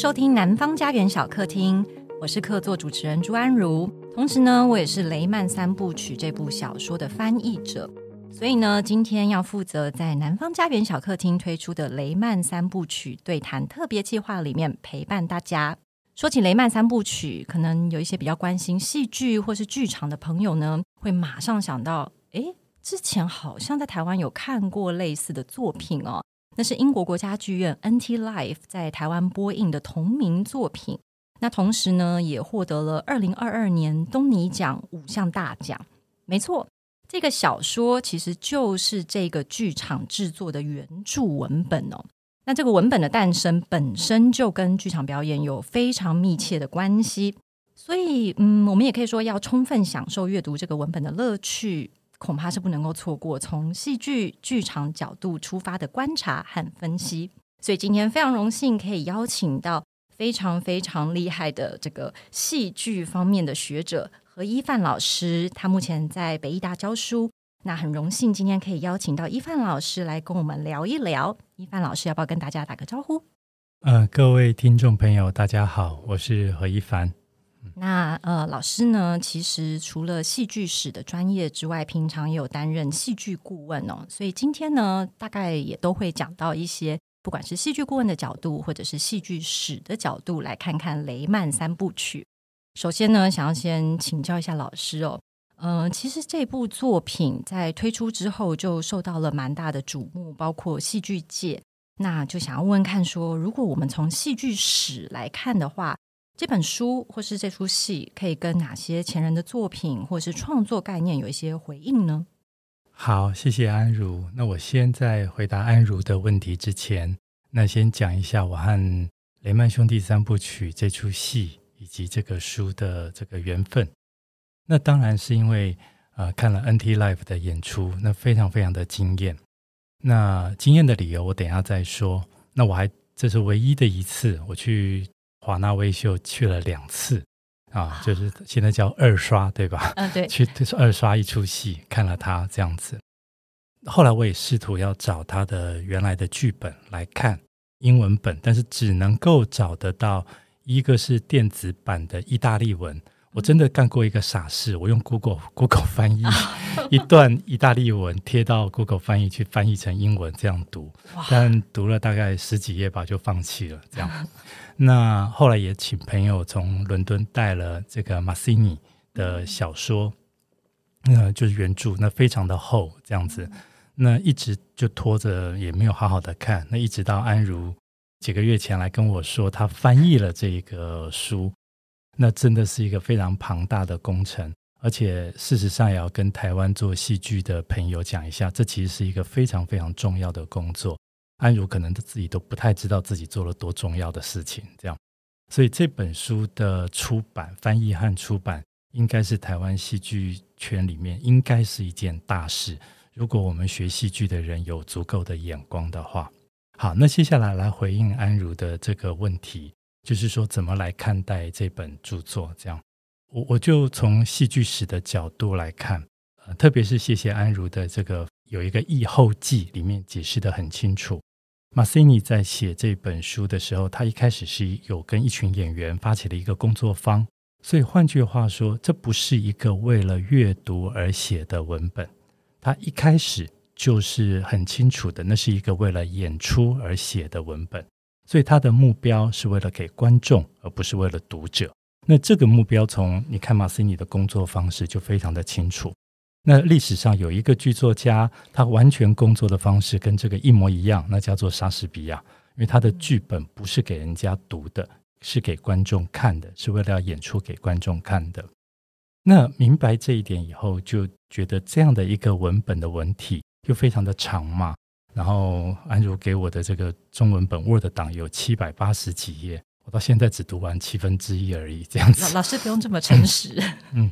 收听《南方家园小客厅》，我是客座主持人朱安如，同时呢，我也是雷曼三部曲这部小说的翻译者，所以呢，今天要负责在《南方家园小客厅》推出的雷曼三部曲对谈特别计划里面陪伴大家。说起雷曼三部曲，可能有一些比较关心戏剧或是剧场的朋友呢，会马上想到，诶，之前好像在台湾有看过类似的作品哦，那是英国国家剧院 NT Live 在台湾播映的同名作品。那同时呢，也获得了二零二二年东尼奖五项大奖。没错，这个小说其实就是这个剧场制作的原著文本哦。那这个文本的诞生本身就跟剧场表演有非常密切的关系，所以嗯，我们也可以说要充分享受阅读这个文本的乐趣，恐怕是不能够错过从戏剧剧场角度出发的观察和分析。所以今天非常荣幸可以邀请到非常非常厉害的这个戏剧方面的学者何一范老师，他目前在北艺大教书。那很荣幸今天可以邀请到一范老师来跟我们聊一聊。一范老师要不要跟大家打个招呼？呃，各位听众朋友，大家好，我是何一范。那呃，老师呢，其实除了戏剧史的专业之外，平常也有担任戏剧顾问哦。所以今天呢，大概也都会讲到一些，不管是戏剧顾问的角度，或者是戏剧史的角度，来看看雷曼三部曲。首先呢，想要先请教一下老师哦。嗯、其实这部作品在推出之后就受到了蛮大的瞩目，包括戏剧界。那就想要问问看，说如果我们从戏剧史来看的话，这本书或是这出戏可以跟哪些前人的作品或是创作概念有一些回应呢？好，谢谢安如。那我先在回答安如的问题之前，那先讲一下我和雷曼兄弟三部曲这出戏以及这个书的这个缘分。那当然是因为，呃，看了 NT Live 的演出，那非常非常的惊艳。那惊艳的理由我等一下再说。那我还这是唯一的一次，我去华纳威秀去了两次啊，就是现在叫二刷，对吧？嗯，对。去就是二刷一出戏，看了他这样子。后来我也试图要找他的原来的剧本来看英文本，但是只能够找得到一个是电子版的意大利文。我真的干过一个傻事，我用 Google Google 翻译一段意大利文贴到 Google 翻译去翻译成英文这样读，但读了大概十几页吧就放弃了。这样，那后来也请朋友从伦敦带了这个马西尼的小说，那就是原著，那非常的厚这样子，那一直就拖着也没有好好的看，那一直到安如几个月前来跟我说他翻译了这个书。那真的是一个非常庞大的工程，而且事实上也要跟台湾做戏剧的朋友讲一下，这其实是一个非常非常重要的工作。安如可能自己都不太知道自己做了多重要的事情，这样。所以这本书的出版、翻译和出版，应该是台湾戏剧圈里面应该是一件大事。如果我们学戏剧的人有足够的眼光的话，好，那接下来来回应安如的这个问题。就是说，怎么来看待这本著作？这样，我我就从戏剧史的角度来看，呃，特别是谢谢安如的这个有一个译后记，里面解释得很清楚。马西尼在写这本书的时候，他一开始是有跟一群演员发起了一个工作坊，所以换句话说，这不是一个为了阅读而写的文本，他一开始就是很清楚的，那是一个为了演出而写的文本。所以他的目标是为了给观众，而不是为了读者。那这个目标从你看马西尼的工作方式就非常的清楚。那历史上有一个剧作家，他完全工作的方式跟这个一模一样，那叫做莎士比亚。因为他的剧本不是给人家读的，是给观众看的，是为了要演出给观众看的。那明白这一点以后，就觉得这样的一个文本的文体又非常的长嘛。然后安如给我的这个中文本 Word 档有七百八十几页，我到现在只读完七分之一而已。这样子，老师不用这么诚实。嗯，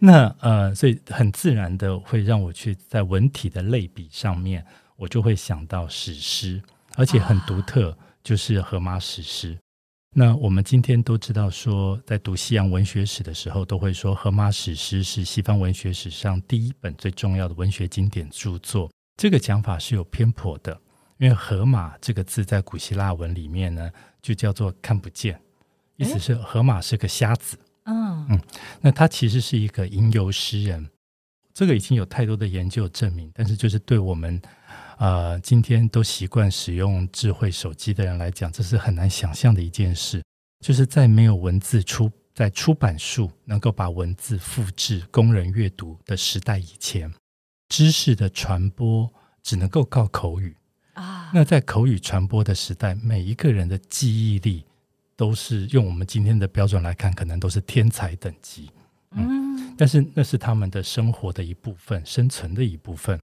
那呃，所以很自然的会让我去在文体的类比上面，我就会想到史诗，而且很独特，就是荷马史诗。啊、那我们今天都知道说，在读西洋文学史的时候，都会说荷马史诗是西方文学史上第一本最重要的文学经典著作。这个讲法是有偏颇的，因为荷马这个字在古希腊文里面呢，就叫做看不见，意思是荷马是个瞎子。嗯嗯，那他其实是一个吟游诗人，这个已经有太多的研究证明，但是就是对我们呃今天都习惯使用智慧手机的人来讲，这是很难想象的一件事，就是在没有文字出。在出版术能够把文字复制供人阅读的时代以前，知识的传播只能够靠口语啊。那在口语传播的时代，每一个人的记忆力都是用我们今天的标准来看，可能都是天才等级。嗯，但是那是他们的生活的一部分，生存的一部分。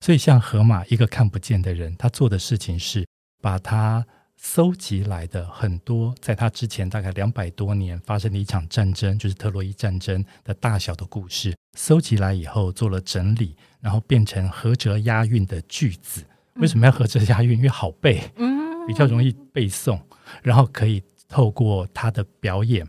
所以，像河马一个看不见的人，他做的事情是把他。搜集来的很多，在他之前大概两百多年发生的一场战争，就是特洛伊战争的大小的故事，搜集来以后做了整理，然后变成合辙押韵的句子。为什么要合辙押韵？因为好背，嗯比较容易背诵，然后可以透过他的表演，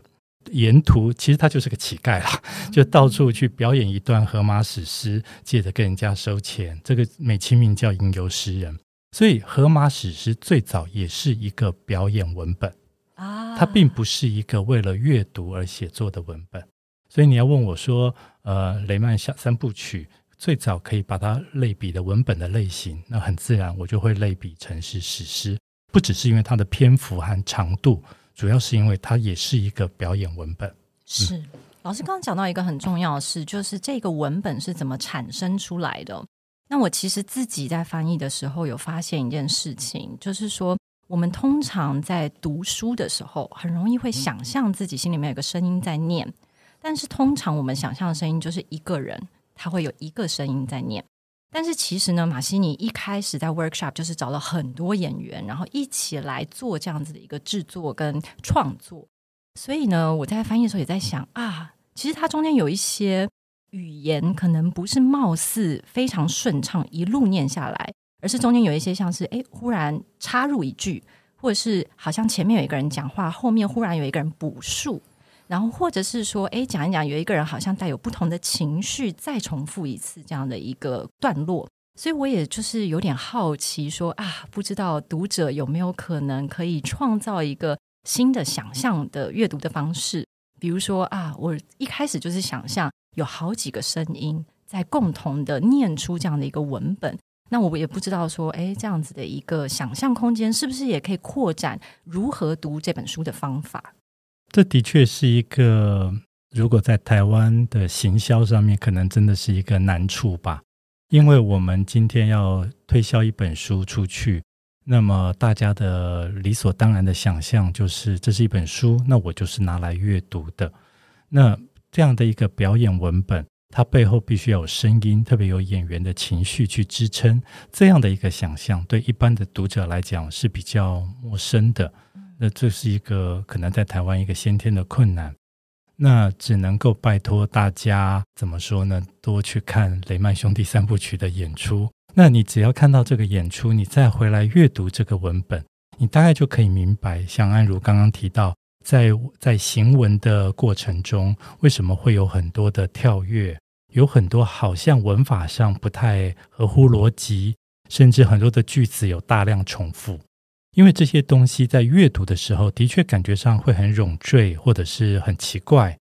沿途其实他就是个乞丐啦，就到处去表演一段荷马史诗，借着跟人家收钱。这个美其名叫吟游诗人。所以，荷马史诗最早也是一个表演文本啊，它并不是一个为了阅读而写作的文本。所以，你要问我说，呃，雷曼小三部曲最早可以把它类比的文本的类型，那很自然，我就会类比成是史诗。不只是因为它的篇幅和长度，主要是因为它也是一个表演文本。是，老师刚刚讲到一个很重要的事，就是这个文本是怎么产生出来的。那我其实自己在翻译的时候有发现一件事情，就是说我们通常在读书的时候，很容易会想象自己心里面有个声音在念，但是通常我们想象的声音就是一个人，他会有一个声音在念。但是其实呢，马西尼一开始在 workshop 就是找了很多演员，然后一起来做这样子的一个制作跟创作。所以呢，我在翻译的时候也在想啊，其实它中间有一些。语言可能不是貌似非常顺畅一路念下来，而是中间有一些像是哎，忽然插入一句，或者是好像前面有一个人讲话，后面忽然有一个人补述，然后或者是说哎，讲一讲有一个人好像带有不同的情绪再重复一次这样的一个段落，所以我也就是有点好奇说啊，不知道读者有没有可能可以创造一个新的想象的阅读的方式，比如说啊，我一开始就是想象。有好几个声音在共同的念出这样的一个文本，那我也不知道说，哎，这样子的一个想象空间是不是也可以扩展如何读这本书的方法？这的确是一个，如果在台湾的行销上面，可能真的是一个难处吧。因为我们今天要推销一本书出去，那么大家的理所当然的想象就是，这是一本书，那我就是拿来阅读的。那这样的一个表演文本，它背后必须要有声音，特别有演员的情绪去支撑。这样的一个想象，对一般的读者来讲是比较陌生的。那这是一个可能在台湾一个先天的困难。那只能够拜托大家怎么说呢？多去看雷曼兄弟三部曲的演出。那你只要看到这个演出，你再回来阅读这个文本，你大概就可以明白。像安如刚刚提到。在在行文的过程中，为什么会有很多的跳跃？有很多好像文法上不太合乎逻辑，甚至很多的句子有大量重复。因为这些东西在阅读的时候，的确感觉上会很冗赘，或者是很奇怪。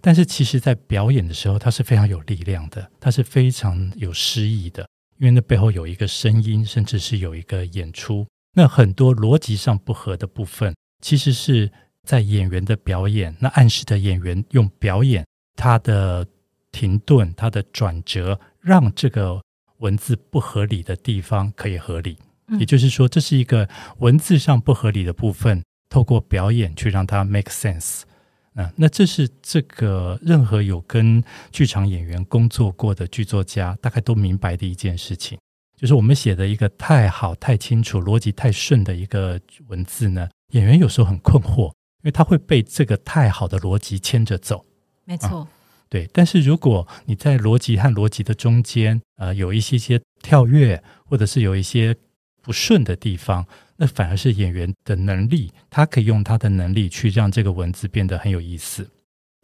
但是其实，在表演的时候，它是非常有力量的，它是非常有诗意的。因为那背后有一个声音，甚至是有一个演出。那很多逻辑上不合的部分，其实是。在演员的表演，那暗示的演员用表演，他的停顿，他的转折，让这个文字不合理的地方可以合理。嗯。也就是说，这是一个文字上不合理的部分，透过表演去让它 make sense。那那这是这个任何有跟剧场演员工作过的剧作家大概都明白的一件事情，就是我们写的一个太好、太清楚、逻辑太顺的一个文字呢，演员有时候很困惑。因为他会被这个太好的逻辑牵着走，没错、啊，对。但是如果你在逻辑和逻辑的中间，呃，有一些些跳跃，或者是有一些不顺的地方，那反而是演员的能力，他可以用他的能力去让这个文字变得很有意思。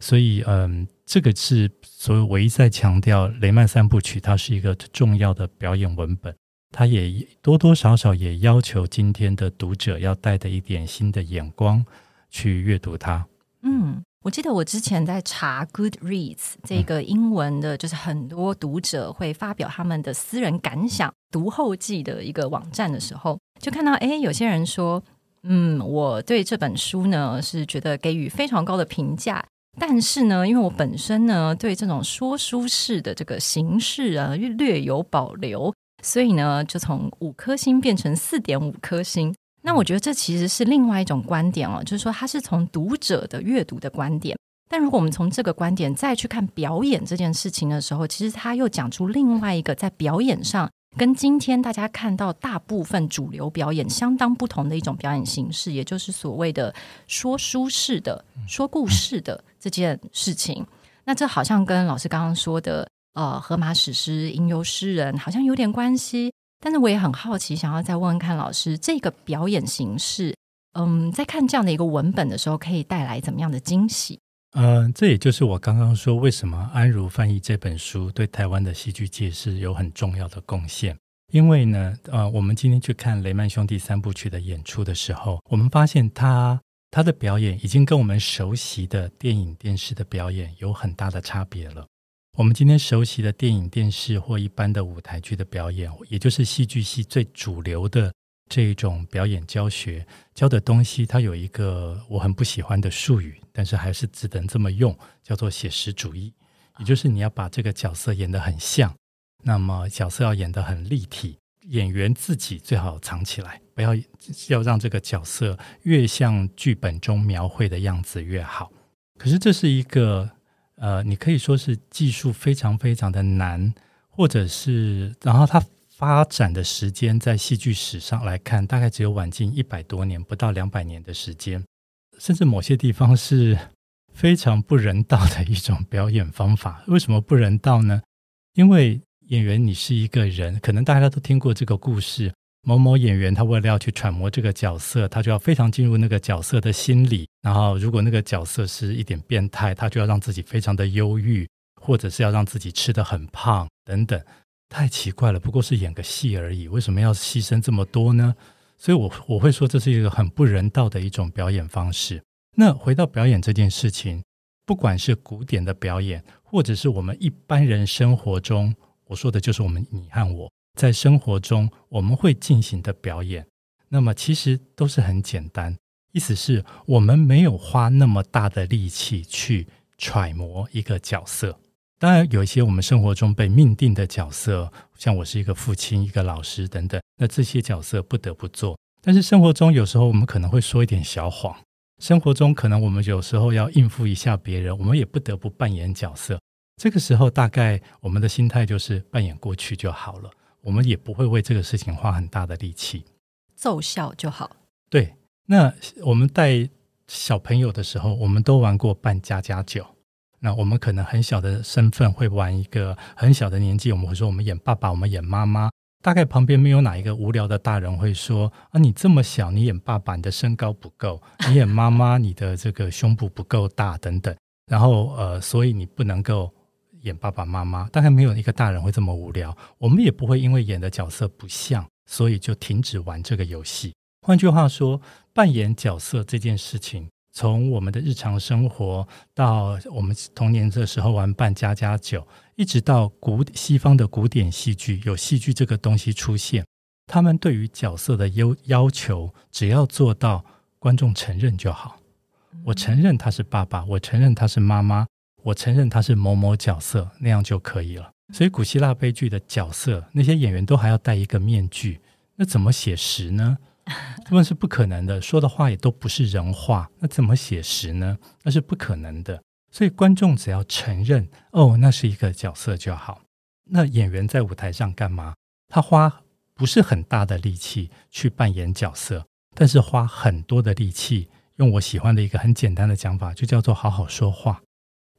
所以，嗯，这个是所以我一再强调，雷曼三部曲它是一个重要的表演文本。它也多多少少也要求今天的读者要带着一点新的眼光去阅读它。嗯，我记得我之前在查 Goodreads 这个英文的，就是很多读者会发表他们的私人感想、读后记的一个网站的时候，就看到哎，有些人说，嗯，我对这本书呢是觉得给予非常高的评价，但是呢，因为我本身呢对这种说书式的这个形式啊略有保留。所以呢，就从五颗星变成四点五颗星。那我觉得这其实是另外一种观点哦，就是说它是从读者的阅读的观点。但如果我们从这个观点再去看表演这件事情的时候，其实他又讲出另外一个在表演上跟今天大家看到大部分主流表演相当不同的一种表演形式，也就是所谓的说书式的说故事的这件事情。那这好像跟老师刚刚说的。呃，荷马史诗、吟游诗人好像有点关系，但是我也很好奇，想要再问问看老师，这个表演形式，嗯，在看这样的一个文本的时候，可以带来怎么样的惊喜？嗯、这也就是我刚刚说，为什么安如翻译这本书对台湾的戏剧界是有很重要的贡献。因为呢，呃，我们今天去看雷曼兄弟三部曲的演出的时候，我们发现他他的表演已经跟我们熟悉的电影、电视的表演有很大的差别了。我们今天熟悉的电影、电视或一般的舞台剧的表演，也就是戏剧系最主流的这一种表演教学教的东西，它有一个我很不喜欢的术语，但是还是只能这么用，叫做写实主义。也就是你要把这个角色演得很像，那么角色要演得很立体，演员自己最好藏起来，不要要让这个角色越像剧本中描绘的样子越好。可是这是一个。呃，你可以说是技术非常非常的难，或者是，然后它发展的时间在戏剧史上来看，大概只有晚近一百多年，不到两百年的时间，甚至某些地方是非常不人道的一种表演方法。为什么不人道呢？因为演员你是一个人，可能大家都听过这个故事。某某演员，他为了要去揣摩这个角色，他就要非常进入那个角色的心理。然后，如果那个角色是一点变态，他就要让自己非常的忧郁，或者是要让自己吃得很胖等等。太奇怪了，不过是演个戏而已，为什么要牺牲这么多呢？所以我，我我会说这是一个很不人道的一种表演方式。那回到表演这件事情，不管是古典的表演，或者是我们一般人生活中，我说的就是我们你和我。在生活中我们会进行的表演，那么其实都是很简单，意思是我们没有花那么大的力气去揣摩一个角色。当然，有一些我们生活中被命定的角色，像我是一个父亲、一个老师等等，那这些角色不得不做。但是生活中有时候我们可能会说一点小谎，生活中可能我们有时候要应付一下别人，我们也不得不扮演角色。这个时候，大概我们的心态就是扮演过去就好了。我们也不会为这个事情花很大的力气，奏效就好。对，那我们带小朋友的时候，我们都玩过扮家家酒。那我们可能很小的身份会玩一个很小的年纪，我们会说我们演爸爸，我们演妈妈。大概旁边没有哪一个无聊的大人会说啊，你这么小，你演爸爸，你的身高不够；你演妈妈，你的这个胸部不够大，等等。然后呃，所以你不能够。演爸爸妈妈，大概没有一个大人会这么无聊。我们也不会因为演的角色不像，所以就停止玩这个游戏。换句话说，扮演角色这件事情，从我们的日常生活到我们童年的时候玩扮家家酒，一直到古西方的古典戏剧有戏剧这个东西出现，他们对于角色的要要求，只要做到观众承认就好。我承认他是爸爸，我承认他是妈妈。我承认他是某某角色，那样就可以了。所以古希腊悲剧的角色，那些演员都还要戴一个面具，那怎么写实呢？他们是不可能的，说的话也都不是人话，那怎么写实呢？那是不可能的。所以观众只要承认，哦，那是一个角色就好。那演员在舞台上干嘛？他花不是很大的力气去扮演角色，但是花很多的力气，用我喜欢的一个很简单的讲法，就叫做好好说话。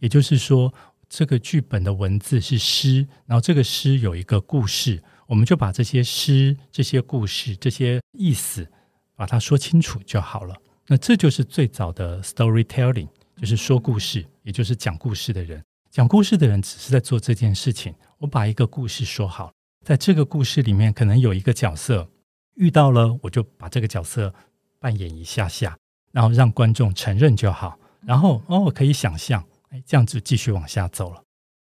也就是说，这个剧本的文字是诗，然后这个诗有一个故事，我们就把这些诗、这些故事、这些意思，把它说清楚就好了。那这就是最早的 storytelling，就是说故事，也就是讲故事的人。讲故事的人只是在做这件事情。我把一个故事说好，在这个故事里面，可能有一个角色遇到了，我就把这个角色扮演一下下，然后让观众承认就好。然后哦，我可以想象，哎，这样子继续往下走了。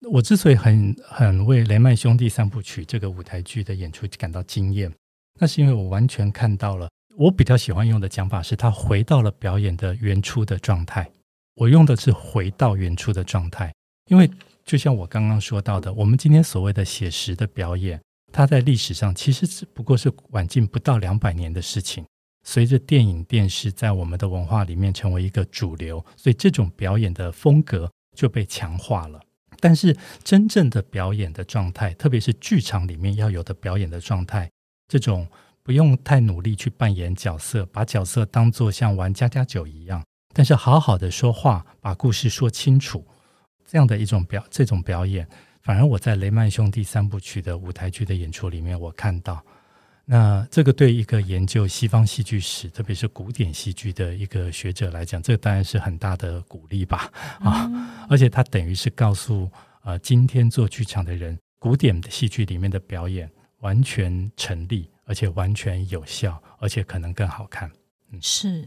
我之所以很很为雷曼兄弟三部曲这个舞台剧的演出感到惊艳，那是因为我完全看到了。我比较喜欢用的讲法是，他回到了表演的原初的状态。我用的是回到原初的状态，因为就像我刚刚说到的，我们今天所谓的写实的表演，它在历史上其实只不过是晚近不到两百年的事情。随着电影、电视在我们的文化里面成为一个主流，所以这种表演的风格就被强化了。但是真正的表演的状态，特别是剧场里面要有的表演的状态，这种。不用太努力去扮演角色，把角色当作像玩家家酒一样，但是好好的说话，把故事说清楚，这样的一种表，这种表演，反而我在雷曼兄弟三部曲的舞台剧的演出里面，我看到，那这个对一个研究西方戏剧史，特别是古典戏剧的一个学者来讲，这个当然是很大的鼓励吧，啊，嗯、而且他等于是告诉呃，今天做剧场的人，古典的戏剧里面的表演完全成立。而且完全有效，而且可能更好看。嗯，是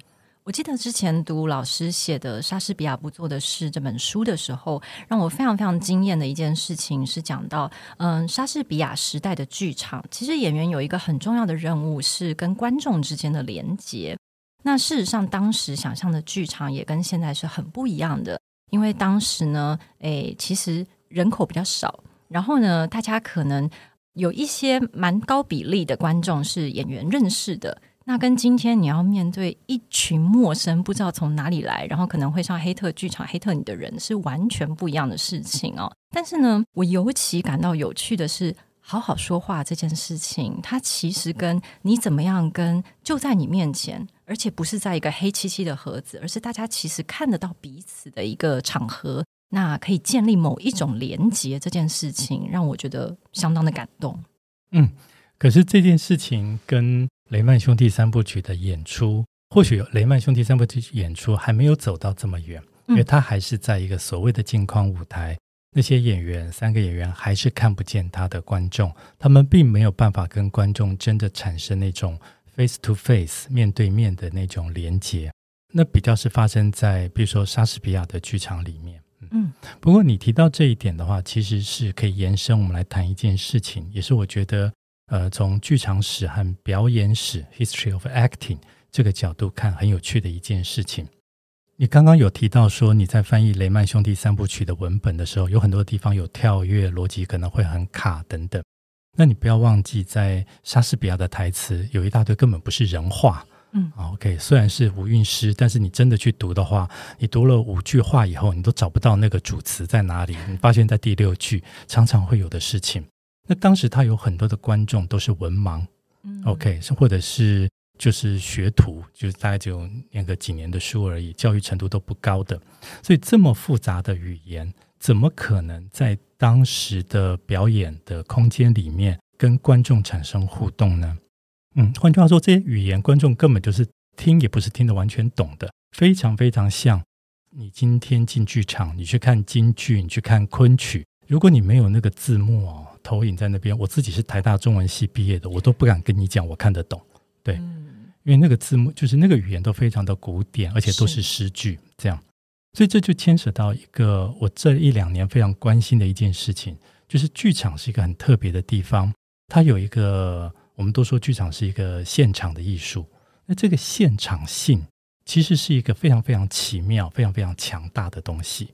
我记得之前读老师写的《莎士比亚不做的事》这本书的时候，让我非常非常惊艳的一件事情是讲到，嗯，莎士比亚时代的剧场，其实演员有一个很重要的任务是跟观众之间的连接。那事实上，当时想象的剧场也跟现在是很不一样的，因为当时呢，诶，其实人口比较少，然后呢，大家可能。有一些蛮高比例的观众是演员认识的，那跟今天你要面对一群陌生不知道从哪里来，然后可能会上黑特剧场黑特你的人是完全不一样的事情哦。但是呢，我尤其感到有趣的是，好好说话这件事情，它其实跟你怎么样跟就在你面前，而且不是在一个黑漆漆的盒子，而是大家其实看得到彼此的一个场合。那可以建立某一种连接，这件事情让我觉得相当的感动。嗯，可是这件事情跟雷曼兄弟三部曲的演出，或许雷曼兄弟三部曲演出还没有走到这么远，因为他还是在一个所谓的镜框舞台，嗯、那些演员三个演员还是看不见他的观众，他们并没有办法跟观众真的产生那种 face to face 面对面的那种连接，那比较是发生在比如说莎士比亚的剧场里面。嗯，不过你提到这一点的话，其实是可以延伸我们来谈一件事情，也是我觉得，呃，从剧场史和表演史 （history of acting） 这个角度看很有趣的一件事情。你刚刚有提到说你在翻译雷曼兄弟三部曲的文本的时候，有很多地方有跳跃，逻辑可能会很卡等等。那你不要忘记，在莎士比亚的台词有一大堆根本不是人话。嗯，OK，虽然是无韵诗，但是你真的去读的话，你读了五句话以后，你都找不到那个主词在哪里。你发现，在第六句常常会有的事情。那当时他有很多的观众都是文盲，嗯，OK，是或者是就是学徒，就是大概就念个几年的书而已，教育程度都不高的。所以这么复杂的语言，怎么可能在当时的表演的空间里面跟观众产生互动呢？嗯，换句话说，这些语言观众根本就是听也不是听得完全懂的，非常非常像你今天进剧场，你去看京剧，你去看昆曲，如果你没有那个字幕哦，投影在那边，我自己是台大中文系毕业的，我都不敢跟你讲我看得懂，对，因为那个字幕就是那个语言都非常的古典，而且都是诗句，这样，所以这就牵扯到一个我这一两年非常关心的一件事情，就是剧场是一个很特别的地方，它有一个。我们都说剧场是一个现场的艺术，那这个现场性其实是一个非常非常奇妙、非常非常强大的东西。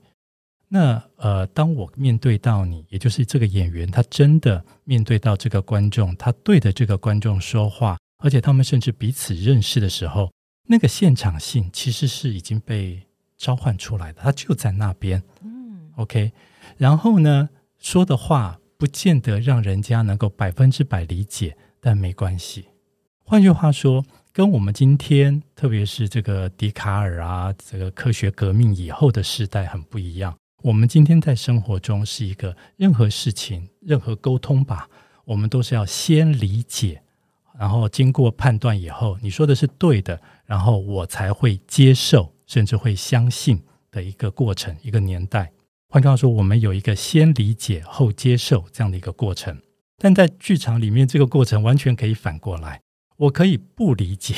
那呃，当我面对到你，也就是这个演员，他真的面对到这个观众，他对着这个观众说话，而且他们甚至彼此认识的时候，那个现场性其实是已经被召唤出来的，他就在那边。嗯，OK，然后呢，说的话不见得让人家能够百分之百理解。但没关系。换句话说，跟我们今天，特别是这个笛卡尔啊，这个科学革命以后的时代很不一样。我们今天在生活中是一个任何事情、任何沟通吧，我们都是要先理解，然后经过判断以后，你说的是对的，然后我才会接受，甚至会相信的一个过程、一个年代。换句话说，我们有一个先理解后接受这样的一个过程。但在剧场里面，这个过程完全可以反过来，我可以不理解，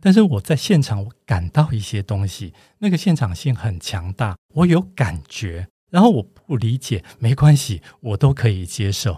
但是我在现场我感到一些东西，那个现场性很强大，我有感觉，然后我不理解没关系，我都可以接受。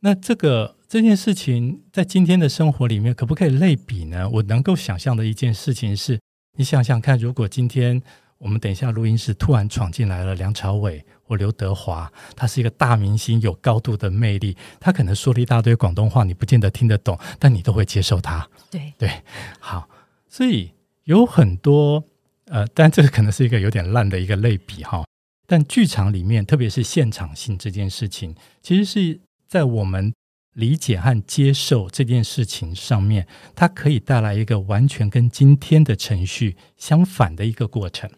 那这个这件事情在今天的生活里面可不可以类比呢？我能够想象的一件事情是，你想想看，如果今天。我们等一下，录音室突然闯进来了梁朝伟或刘德华，他是一个大明星，有高度的魅力。他可能说了一大堆广东话，你不见得听得懂，但你都会接受他。对对，好，所以有很多呃，但这个可能是一个有点烂的一个类比哈。但剧场里面，特别是现场性这件事情，其实是在我们。理解和接受这件事情上面，它可以带来一个完全跟今天的程序相反的一个过程。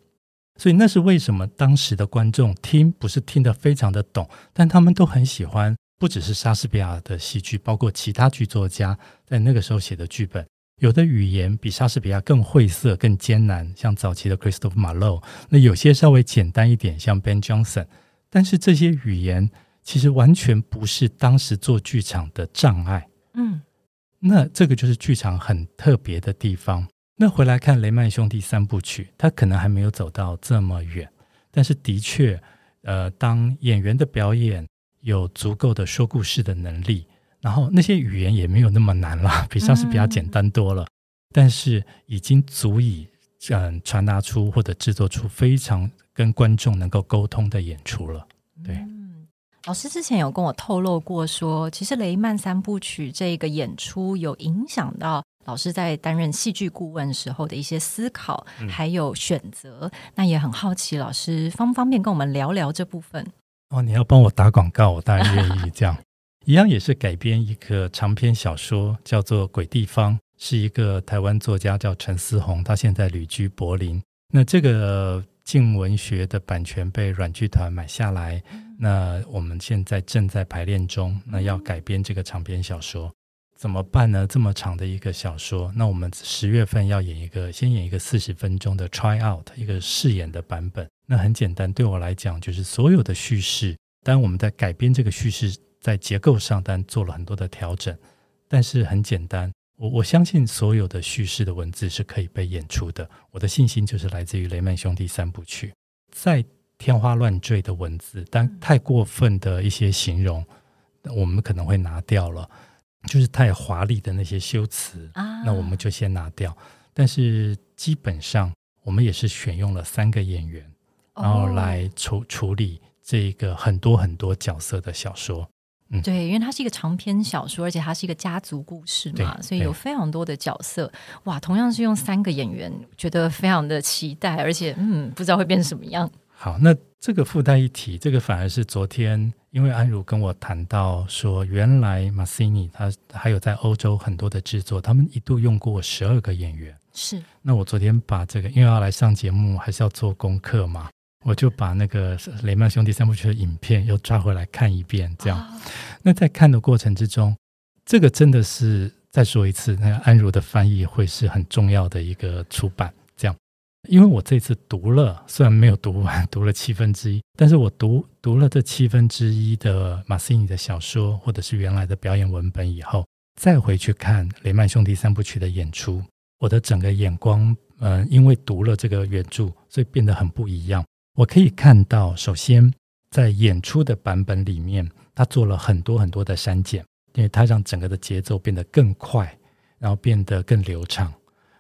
所以那是为什么当时的观众听不是听得非常的懂，但他们都很喜欢。不只是莎士比亚的戏剧，包括其他剧作家在那个时候写的剧本，有的语言比莎士比亚更晦涩、更艰难，像早期的 Christophe Marlowe。那有些稍微简单一点，像 Ben Jonson。但是这些语言。其实完全不是当时做剧场的障碍，嗯，那这个就是剧场很特别的地方。那回来看雷曼兄弟三部曲，他可能还没有走到这么远，但是的确，呃，当演员的表演有足够的说故事的能力，然后那些语言也没有那么难了，比上次比较简单多了，嗯、但是已经足以嗯传达出或者制作出非常跟观众能够沟通的演出了，对。嗯老师之前有跟我透露过说，说其实雷曼三部曲这个演出有影响到老师在担任戏剧顾问时候的一些思考，还有选择。嗯、那也很好奇，老师方不方便跟我们聊聊这部分？哦，你要帮我打广告，我当然愿意。这样一样也是改编一个长篇小说，叫做《鬼地方》，是一个台湾作家叫陈思宏，他现在旅居柏林。那这个。静文学的版权被软剧团买下来，那我们现在正在排练中。那要改编这个长篇小说，怎么办呢？这么长的一个小说，那我们十月份要演一个，先演一个四十分钟的 try out，一个试演的版本。那很简单，对我来讲，就是所有的叙事，当我们在改编这个叙事，在结构上当然做了很多的调整，但是很简单。我我相信所有的叙事的文字是可以被演出的。我的信心就是来自于雷曼兄弟三部曲，在天花乱坠的文字，但太过分的一些形容，我们可能会拿掉了。就是太华丽的那些修辞啊，那我们就先拿掉。但是基本上，我们也是选用了三个演员，然后来处处理这一个很多很多角色的小说。嗯、对，因为它是一个长篇小说，而且它是一个家族故事嘛，所以有非常多的角色。哇，同样是用三个演员，觉得非常的期待，而且嗯，不知道会变成什么样。好，那这个附带一提，这个反而是昨天，因为安如跟我谈到说，原来马西尼他还有在欧洲很多的制作，他们一度用过十二个演员。是。那我昨天把这个，因为要来上节目，还是要做功课嘛。我就把那个雷曼兄弟三部曲的影片又抓回来看一遍，这样。那在看的过程之中，这个真的是再说一次，那个安如的翻译会是很重要的一个出版，这样。因为我这次读了，虽然没有读完，读了七分之一，但是我读读了这七分之一的马西尼的小说或者是原来的表演文本以后，再回去看雷曼兄弟三部曲的演出，我的整个眼光，嗯、呃，因为读了这个原著，所以变得很不一样。我可以看到，首先在演出的版本里面，他做了很多很多的删减，因为他让整个的节奏变得更快，然后变得更流畅。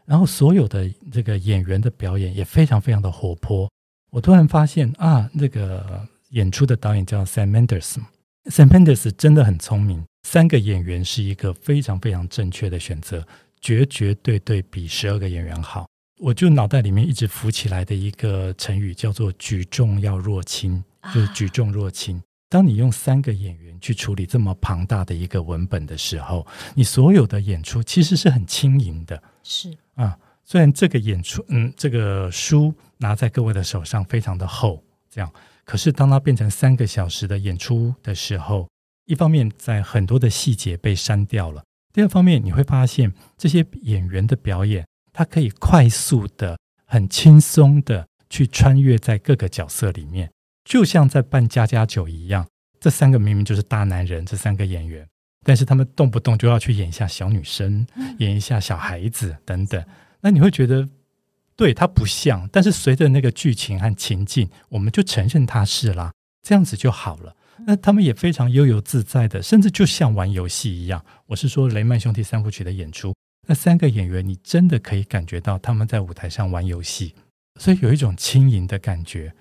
然后所有的这个演员的表演也非常非常的活泼。我突然发现啊，那个演出的导演叫 Sam Mendes，Sam Mendes 真的很聪明。三个演员是一个非常非常正确的选择，绝绝对对比十二个演员好。我就脑袋里面一直浮起来的一个成语叫做“举重要若轻”，就是举重若轻。当你用三个演员去处理这么庞大的一个文本的时候，你所有的演出其实是很轻盈的。是啊，虽然这个演出，嗯，这个书拿在各位的手上非常的厚，这样，可是当它变成三个小时的演出的时候，一方面在很多的细节被删掉了，第二方面你会发现这些演员的表演。他可以快速的、很轻松的去穿越在各个角色里面，就像在扮家家酒一样。这三个明明就是大男人，这三个演员，但是他们动不动就要去演一下小女生，演一下小孩子等等。那你会觉得，对，他不像，但是随着那个剧情和情境，我们就承认他是啦，这样子就好了。那他们也非常悠游自在的，甚至就像玩游戏一样。我是说雷曼兄弟三部曲的演出，那三个演员，你真的可以感觉到他们在舞台上玩游戏，所以有一种轻盈的感觉。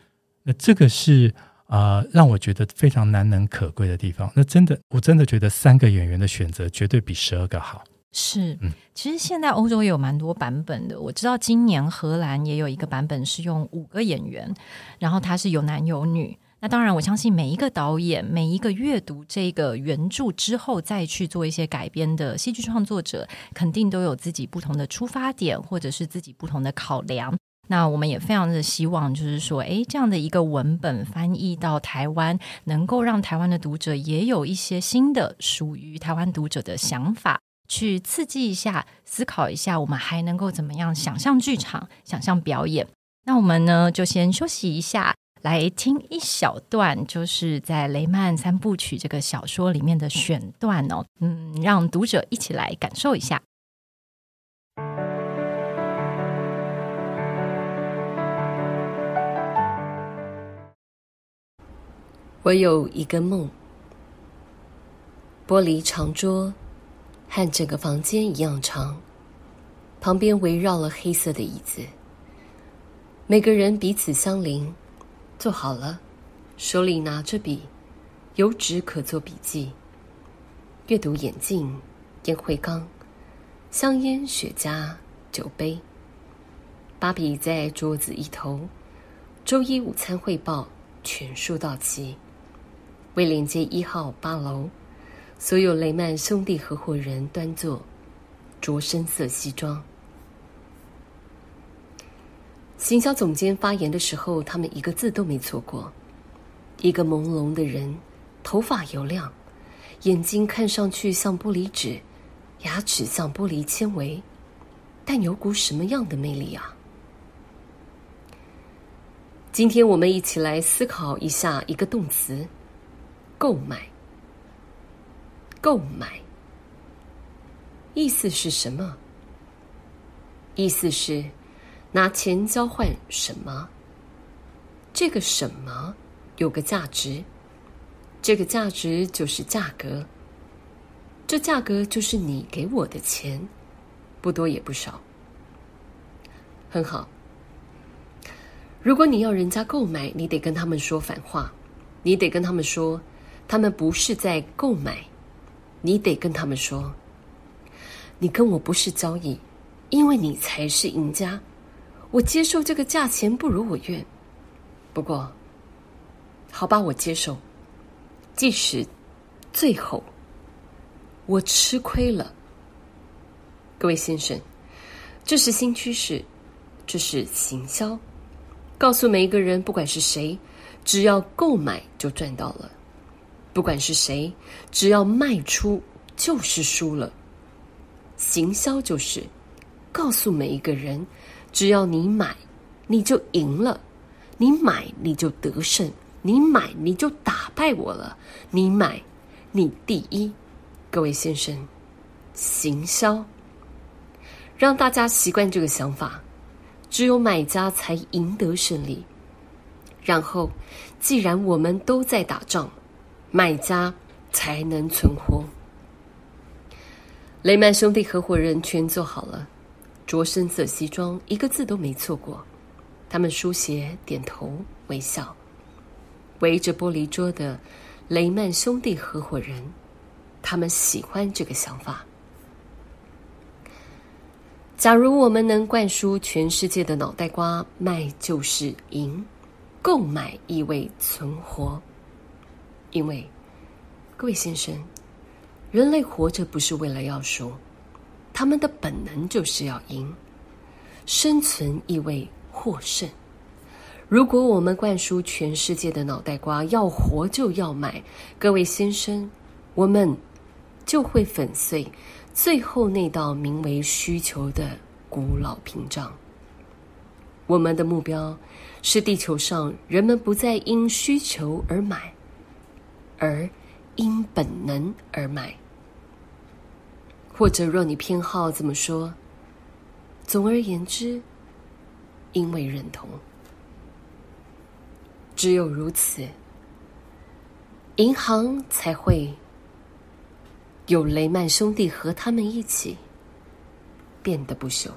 那这个是啊、呃，让我觉得非常难能可贵的地方。那真的，我真的觉得三个演员的选择绝对比十二个好。是，嗯，其实现在欧洲也有蛮多版本的。我知道今年荷兰也有一个版本是用五个演员，然后他是有男有女。那当然，我相信每一个导演、每一个阅读这个原著之后再去做一些改编的戏剧创作者，肯定都有自己不同的出发点，或者是自己不同的考量。那我们也非常的希望，就是说，诶，这样的一个文本翻译到台湾，能够让台湾的读者也有一些新的属于台湾读者的想法，去刺激一下、思考一下，我们还能够怎么样想象剧场、想象表演。那我们呢，就先休息一下。来听一小段，就是在雷曼三部曲这个小说里面的选段哦，嗯，让读者一起来感受一下。我有一个梦，玻璃长桌和整个房间一样长，旁边围绕了黑色的椅子，每个人彼此相邻。坐好了，手里拿着笔，有纸可做笔记。阅读眼镜、烟灰缸、香烟、雪茄、酒杯。芭比在桌子一头。周一午餐汇报全数到齐。威廉街一号八楼，所有雷曼兄弟合伙人端坐，着深色西装。行销总监发言的时候，他们一个字都没错过。一个朦胧的人，头发油亮，眼睛看上去像玻璃纸，牙齿像玻璃纤维，但有股什么样的魅力啊？今天我们一起来思考一下一个动词：购买。购买，意思是什么？意思是。拿钱交换什么？这个什么有个价值，这个价值就是价格，这价格就是你给我的钱，不多也不少。很好。如果你要人家购买，你得跟他们说反话，你得跟他们说，他们不是在购买，你得跟他们说，你跟我不是交易，因为你才是赢家。我接受这个价钱不如我愿，不过，好吧，我接受。即使最后我吃亏了，各位先生，这是新趋势，这是行销，告诉每一个人，不管是谁，只要购买就赚到了；不管是谁，只要卖出就是输了。行销就是告诉每一个人。只要你买，你就赢了；你买，你就得胜；你买，你就打败我了；你买，你第一。各位先生，行销，让大家习惯这个想法：只有买家才赢得胜利。然后，既然我们都在打仗，买家才能存活。雷曼兄弟合伙人全做好了。着深色西装，一个字都没错过。他们书写、点头、微笑。围着玻璃桌的雷曼兄弟合伙人，他们喜欢这个想法。假如我们能灌输全世界的脑袋瓜，卖就是赢，购买意味存活。因为，各位先生，人类活着不是为了要输。他们的本能就是要赢，生存意味获胜。如果我们灌输全世界的脑袋瓜，要活就要买，各位先生，我们就会粉碎最后那道名为需求的古老屏障。我们的目标是地球上人们不再因需求而买，而因本能而买。或者若你偏好怎么说，总而言之，因为认同，只有如此，银行才会有雷曼兄弟和他们一起变得不朽。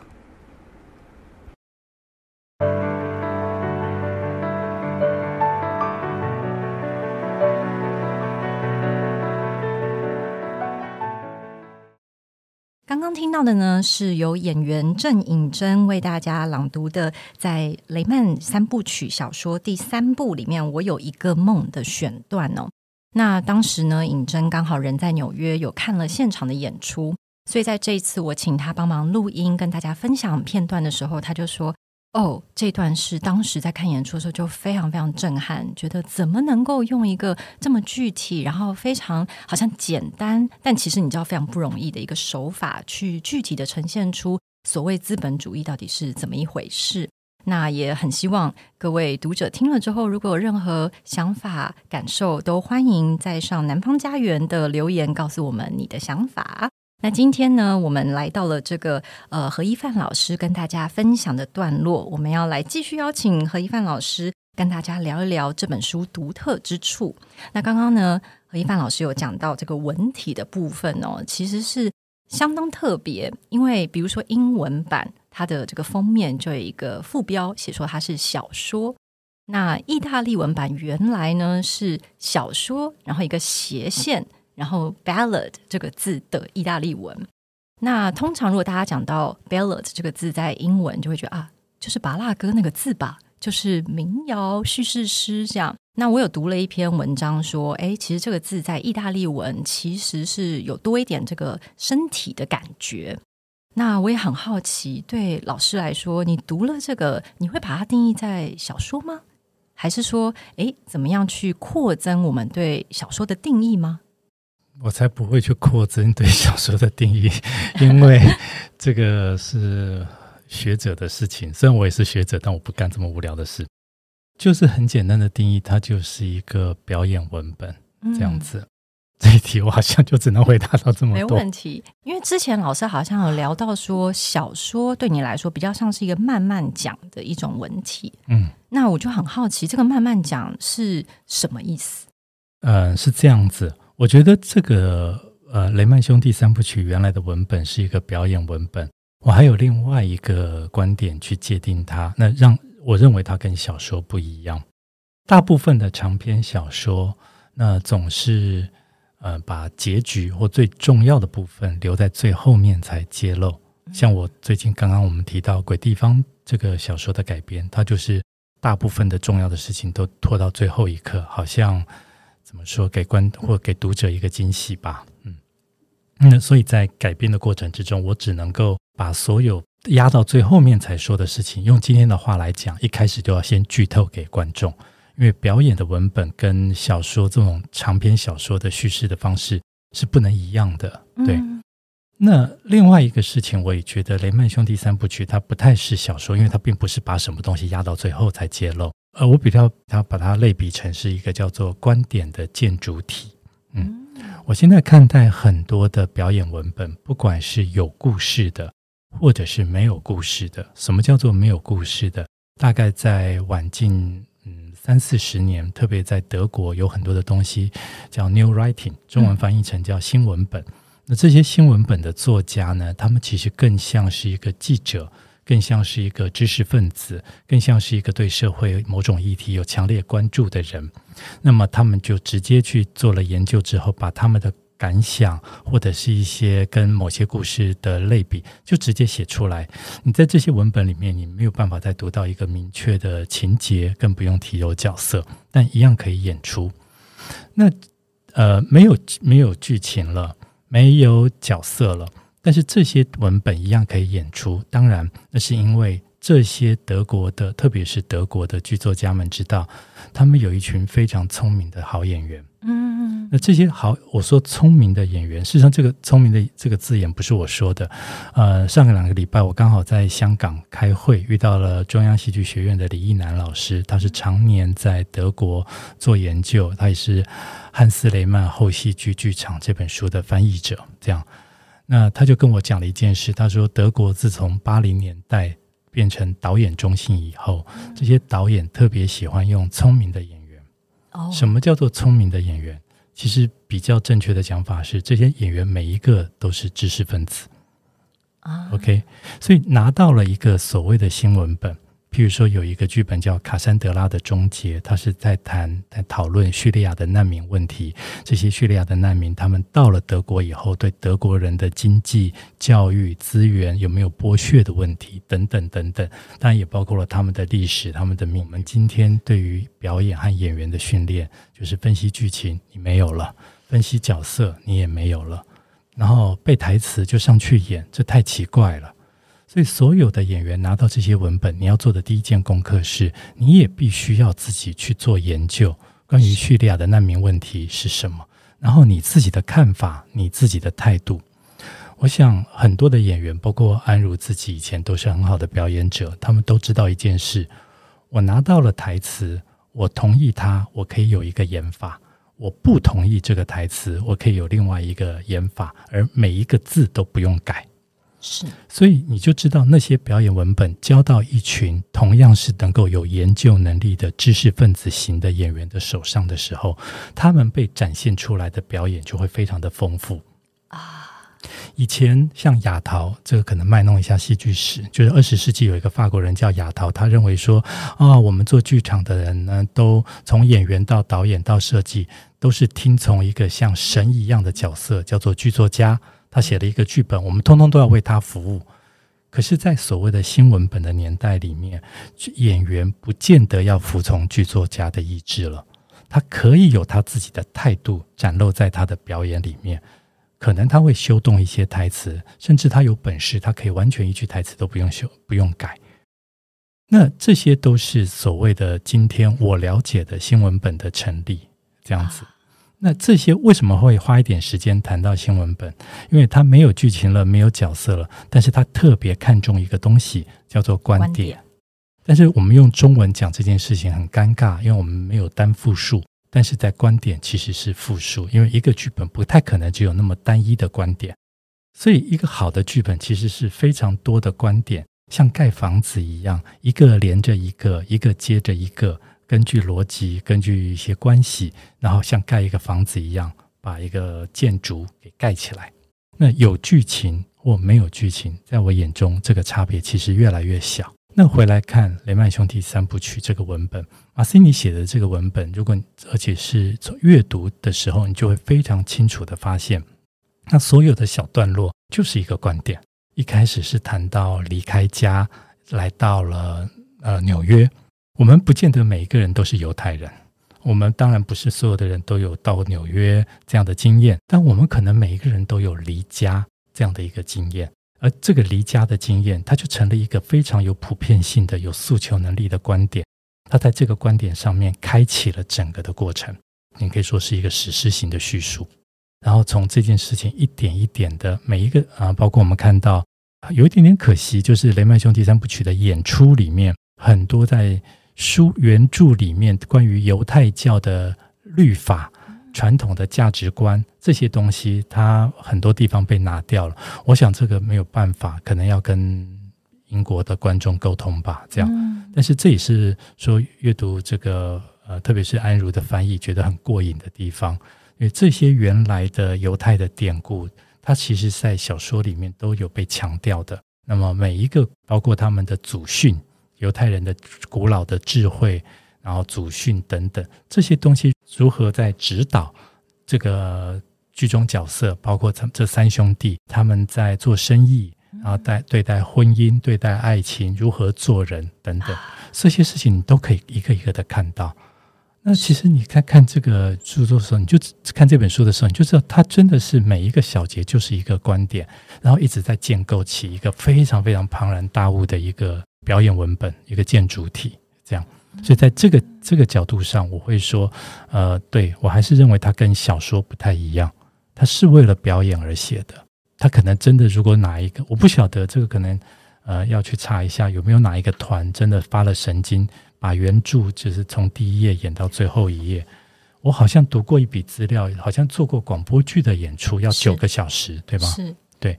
刚刚听到的呢，是由演员郑颖珍为大家朗读的，在雷曼三部曲小说第三部里面，我有一个梦的选段哦。那当时呢，颖珍刚好人在纽约，有看了现场的演出，所以在这一次我请他帮忙录音，跟大家分享片段的时候，他就说。哦，这段是当时在看演出的时候就非常非常震撼，觉得怎么能够用一个这么具体，然后非常好像简单，但其实你知道非常不容易的一个手法，去具体的呈现出所谓资本主义到底是怎么一回事。那也很希望各位读者听了之后，如果有任何想法、感受，都欢迎在上南方家园的留言告诉我们你的想法。那今天呢，我们来到了这个呃何一范老师跟大家分享的段落，我们要来继续邀请何一范老师跟大家聊一聊这本书独特之处。那刚刚呢，何一范老师有讲到这个文体的部分哦，其实是相当特别，因为比如说英文版它的这个封面就有一个副标写说它是小说，那意大利文版原来呢是小说，然后一个斜线。然后 ballad 这个字的意大利文，那通常如果大家讲到 ballad 这个字在英文，就会觉得啊，就是芭乐歌那个字吧，就是民谣叙事诗这样。那我有读了一篇文章说，哎，其实这个字在意大利文其实是有多一点这个身体的感觉。那我也很好奇，对老师来说，你读了这个，你会把它定义在小说吗？还是说，哎，怎么样去扩增我们对小说的定义吗？我才不会去扩增对小说的定义，因为这个是学者的事情。虽然我也是学者，但我不干这么无聊的事。就是很简单的定义，它就是一个表演文本这样子。嗯、这一题我好像就只能回答到这么多。没问题，因为之前老师好像有聊到说，小说对你来说比较像是一个慢慢讲的一种文体。嗯，那我就很好奇，这个慢慢讲是什么意思？嗯、呃，是这样子。我觉得这个呃，雷曼兄弟三部曲原来的文本是一个表演文本。我还有另外一个观点去界定它，那让我认为它跟小说不一样。大部分的长篇小说，那总是呃把结局或最重要的部分留在最后面才揭露。像我最近刚刚我们提到《鬼地方》这个小说的改编，它就是大部分的重要的事情都拖到最后一刻，好像。怎么说？给观或给读者一个惊喜吧。嗯，那所以在改编的过程之中，我只能够把所有压到最后面才说的事情，用今天的话来讲，一开始就要先剧透给观众。因为表演的文本跟小说这种长篇小说的叙事的方式是不能一样的。对。嗯、那另外一个事情，我也觉得《雷曼兄弟三部曲》它不太是小说，因为它并不是把什么东西压到最后才揭露。呃，我比较它把它类比成是一个叫做观点的建筑体。嗯，我现在看待很多的表演文本，不管是有故事的，或者是没有故事的。什么叫做没有故事的？大概在晚近嗯三四十年，特别在德国有很多的东西叫 New Writing，中文翻译成叫新文本。嗯、那这些新文本的作家呢，他们其实更像是一个记者。更像是一个知识分子，更像是一个对社会某种议题有强烈关注的人。那么，他们就直接去做了研究之后，把他们的感想或者是一些跟某些故事的类比，就直接写出来。你在这些文本里面，你没有办法再读到一个明确的情节，更不用提有角色，但一样可以演出。那呃，没有没有剧情了，没有角色了。但是这些文本一样可以演出，当然那是因为这些德国的，特别是德国的剧作家们知道，他们有一群非常聪明的好演员。嗯，那这些好，我说聪明的演员，事实上这个聪明的这个字眼不是我说的。呃，上个两个礼拜我刚好在香港开会，遇到了中央戏剧学院的李一男老师，他是常年在德国做研究，他也是汉斯·雷曼后戏剧剧场这本书的翻译者，这样。那他就跟我讲了一件事，他说德国自从八零年代变成导演中心以后，这些导演特别喜欢用聪明的演员。哦，什么叫做聪明的演员？其实比较正确的讲法是，这些演员每一个都是知识分子。啊，OK，所以拿到了一个所谓的新文本。譬如说，有一个剧本叫《卡珊德拉的终结》，他是在谈、在讨论叙利亚的难民问题。这些叙利亚的难民，他们到了德国以后，对德国人的经济、教育、资源有没有剥削的问题，等等等等。当然，也包括了他们的历史、他们的命。我们今天对于表演和演员的训练，就是分析剧情，你没有了；分析角色，你也没有了。然后背台词就上去演，这太奇怪了。所以，所有的演员拿到这些文本，你要做的第一件功课是，你也必须要自己去做研究，关于叙利亚的难民问题是什么，然后你自己的看法，你自己的态度。我想，很多的演员，包括安如自己，以前都是很好的表演者，他们都知道一件事：我拿到了台词，我同意他，我可以有一个演法；我不同意这个台词，我可以有另外一个演法，而每一个字都不用改。是，所以你就知道那些表演文本交到一群同样是能够有研究能力的知识分子型的演员的手上的时候，他们被展现出来的表演就会非常的丰富啊。以前像亚陶，这个可能卖弄一下戏剧史，就是二十世纪有一个法国人叫亚陶，他认为说啊，我们做剧场的人呢，都从演员到导演到设计，都是听从一个像神一样的角色，叫做剧作家。他写了一个剧本，我们通通都要为他服务。可是，在所谓的新文本的年代里面，演员不见得要服从剧作家的意志了。他可以有他自己的态度展露在他的表演里面。可能他会修动一些台词，甚至他有本事，他可以完全一句台词都不用修、不用改。那这些都是所谓的今天我了解的新文本的成立，这样子。那这些为什么会花一点时间谈到新闻本？因为他没有剧情了，没有角色了，但是他特别看重一个东西，叫做观点。观点。但是我们用中文讲这件事情很尴尬，因为我们没有单复数，但是在观点其实是复数，因为一个剧本不太可能只有那么单一的观点，所以一个好的剧本其实是非常多的观点，像盖房子一样，一个连着一个，一个接着一个。根据逻辑，根据一些关系，然后像盖一个房子一样，把一个建筑给盖起来。那有剧情或没有剧情，在我眼中，这个差别其实越来越小。那回来看雷曼兄弟三部曲这个文本，马西尼写的这个文本，如果而且是从阅读的时候，你就会非常清楚地发现，那所有的小段落就是一个观点。一开始是谈到离开家，来到了呃纽约。我们不见得每一个人都是犹太人，我们当然不是所有的人都有到纽约这样的经验，但我们可能每一个人都有离家这样的一个经验，而这个离家的经验，它就成了一个非常有普遍性的、有诉求能力的观点。它在这个观点上面开启了整个的过程，你可以说是一个史诗型的叙述。然后从这件事情一点一点的每一个啊，包括我们看到有一点点可惜，就是雷曼兄弟三部曲的演出里面很多在。书原著里面关于犹太教的律法、传统的价值观这些东西，它很多地方被拿掉了。我想这个没有办法，可能要跟英国的观众沟通吧。这样，但是这也是说阅读这个呃，特别是安如的翻译，觉得很过瘾的地方。因为这些原来的犹太的典故，它其实在小说里面都有被强调的。那么每一个，包括他们的祖训。犹太人的古老的智慧，然后祖训等等这些东西，如何在指导这个剧中角色，包括这这三兄弟他们在做生意，然后待对待婚姻、对待爱情，如何做人等等这些事情，你都可以一个一个的看到。那其实你看看这个著作的时候，你就看这本书的时候，你就知道它真的是每一个小节就是一个观点，然后一直在建构起一个非常非常庞然大物的一个。表演文本一个建筑体，这样，所以在这个这个角度上，我会说，呃，对，我还是认为它跟小说不太一样，它是为了表演而写的。它可能真的，如果哪一个，我不晓得这个可能，呃，要去查一下有没有哪一个团真的发了神经，把原著就是从第一页演到最后一页。我好像读过一笔资料，好像做过广播剧的演出要九个小时，对吧？是。对，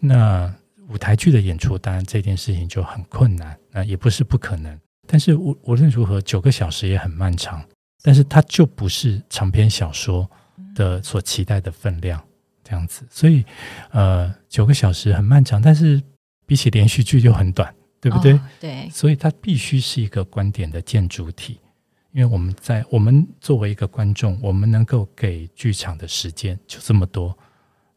那舞台剧的演出，当然这件事情就很困难，那也不是不可能。但是无无论如何，九个小时也很漫长，但是它就不是长篇小说的所期待的分量这样子。所以，呃，九个小时很漫长，但是比起连续剧就很短，对不对？哦，对。所以它必须是一个观点的建筑体。因为我们在我们作为一个观众，我们能够给剧场的时间就这么多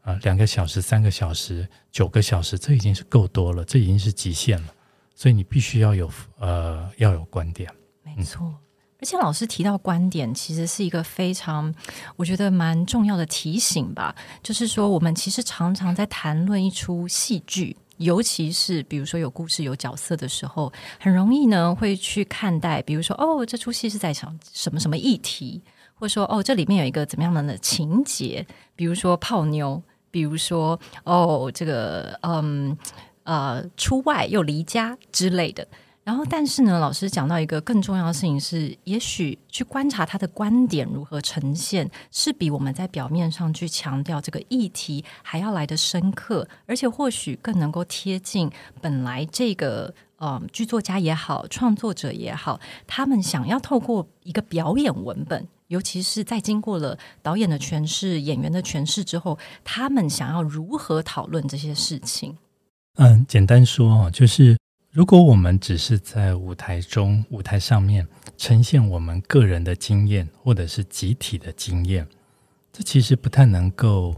啊，呃，两个小时、三个小时、九个小时，这已经是够多了，这已经是极限了。所以你必须要有呃要有观点，没错。而且老师提到观点，其实是一个非常我觉得蛮重要的提醒吧。就是说，我们其实常常在谈论一出戏剧。尤其是比如说有故事有角色的时候，很容易呢会去看待，比如说哦，这出戏是在讲什么什么议题，或者说哦，这里面有一个怎么样的情节，比如说泡妞，比如说哦，这个嗯呃出外又离家之类的。然后，但是呢，老师讲到一个更重要的事情是，也许去观察他的观点如何呈现，是比我们在表面上去强调这个议题还要来得深刻，而且或许更能够贴近本来这个呃剧作家也好，创作者也好，他们想要透过一个表演文本，尤其是在经过了导演的诠释、演员的诠释之后，他们想要如何讨论这些事情。嗯，简单说就是。如果我们只是在舞台中、舞台上面呈现我们个人的经验，或者是集体的经验，这其实不太能够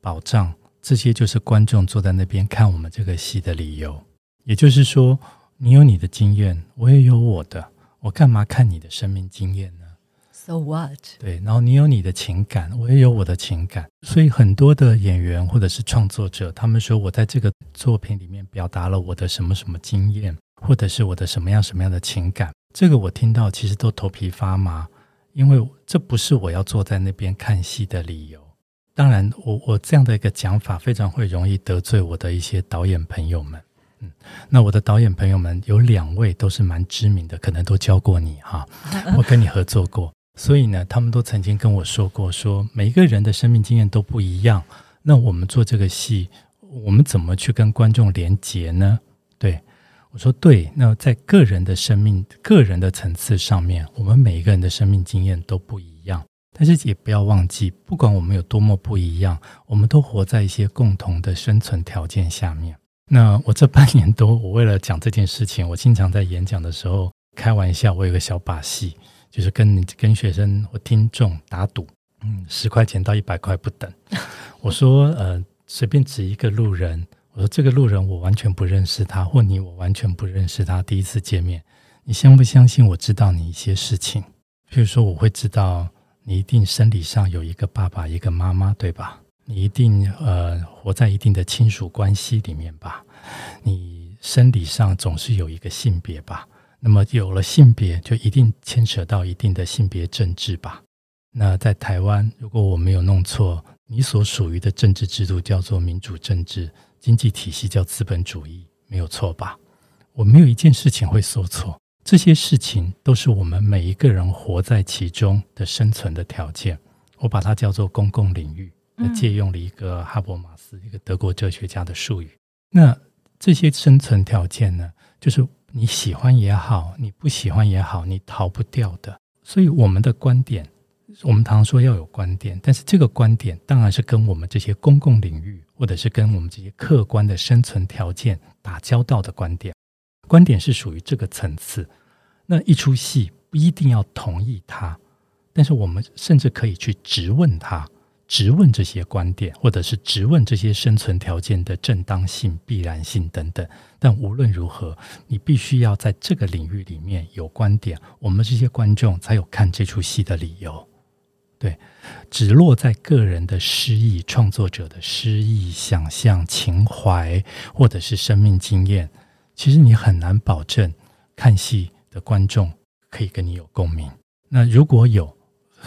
保障这些就是观众坐在那边看我们这个戏的理由。也就是说，你有你的经验，我也有我的，我干嘛看你的生命经验呢？So what？对，然后你有你的情感，我也有我的情感，所以很多的演员或者是创作者，他们说我在这个作品里面表达了我的什么什么经验，或者是我的什么样什么样的情感，这个我听到其实都头皮发麻，因为这不是我要坐在那边看戏的理由。当然，我我这样的一个讲法非常会容易得罪我的一些导演朋友们。嗯，那我的导演朋友们有两位都是蛮知名的，可能都教过你哈，我跟你合作过。所以呢，他们都曾经跟我说过，说每一个人的生命经验都不一样。那我们做这个戏，我们怎么去跟观众连接呢？对，我说对。那在个人的生命、个人的层次上面，我们每一个人的生命经验都不一样。但是也不要忘记，不管我们有多么不一样，我们都活在一些共同的生存条件下面。那我这半年多，我为了讲这件事情，我经常在演讲的时候开玩笑，我有个小把戏。就是跟跟学生或听众打赌，嗯，十块钱到一百块不等。我说，呃，随便指一个路人，我说这个路人我完全不认识他，或你我完全不认识他，第一次见面，你相不相信我知道你一些事情？譬如说，我会知道你一定生理上有一个爸爸一个妈妈，对吧？你一定呃活在一定的亲属关系里面吧？你生理上总是有一个性别吧？那么有了性别，就一定牵扯到一定的性别政治吧？那在台湾，如果我没有弄错，你所属于的政治制度叫做民主政治，经济体系叫资本主义，没有错吧？我没有一件事情会说错，这些事情都是我们每一个人活在其中的生存的条件。我把它叫做公共领域，借用了一个哈伯马斯，一个德国哲学家的术语。那这些生存条件呢，就是。你喜欢也好，你不喜欢也好，你逃不掉的。所以我们的观点，我们常说要有观点，但是这个观点当然是跟我们这些公共领域，或者是跟我们这些客观的生存条件打交道的观点。观点是属于这个层次。那一出戏不一定要同意他，但是我们甚至可以去质问它。质问这些观点，或者是质问这些生存条件的正当性、必然性等等。但无论如何，你必须要在这个领域里面有观点，我们这些观众才有看这出戏的理由。对，只落在个人的诗意、创作者的诗意、想象、情怀，或者是生命经验，其实你很难保证看戏的观众可以跟你有共鸣。那如果有，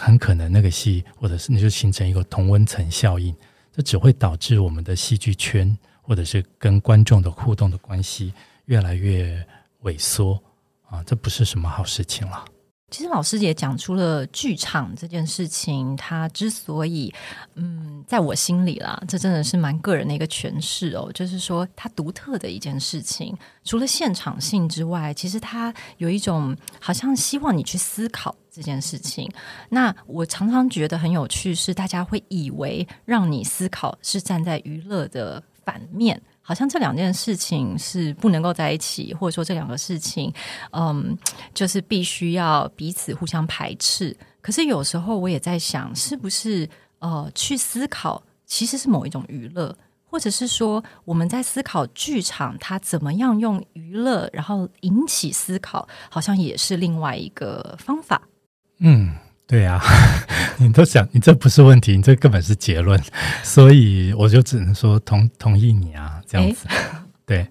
很可能那个戏，或者是那就形成一个同温层效应，这只会导致我们的戏剧圈，或者是跟观众的互动的关系越来越萎缩啊，这不是什么好事情了。其实老师也讲出了剧场这件事情，它之所以，嗯，在我心里啦，这真的是蛮个人的一个诠释哦。就是说，它独特的一件事情，除了现场性之外，其实它有一种好像希望你去思考这件事情。那我常常觉得很有趣，是大家会以为让你思考是站在娱乐的反面。好像这两件事情是不能够在一起，或者说这两个事情，嗯，就是必须要彼此互相排斥。可是有时候我也在想，是不是呃，去思考其实是某一种娱乐，或者是说我们在思考剧场它怎么样用娱乐，然后引起思考，好像也是另外一个方法。嗯。对啊，你都想，你这不是问题，你这根本是结论，所以我就只能说同同意你啊，这样子，对。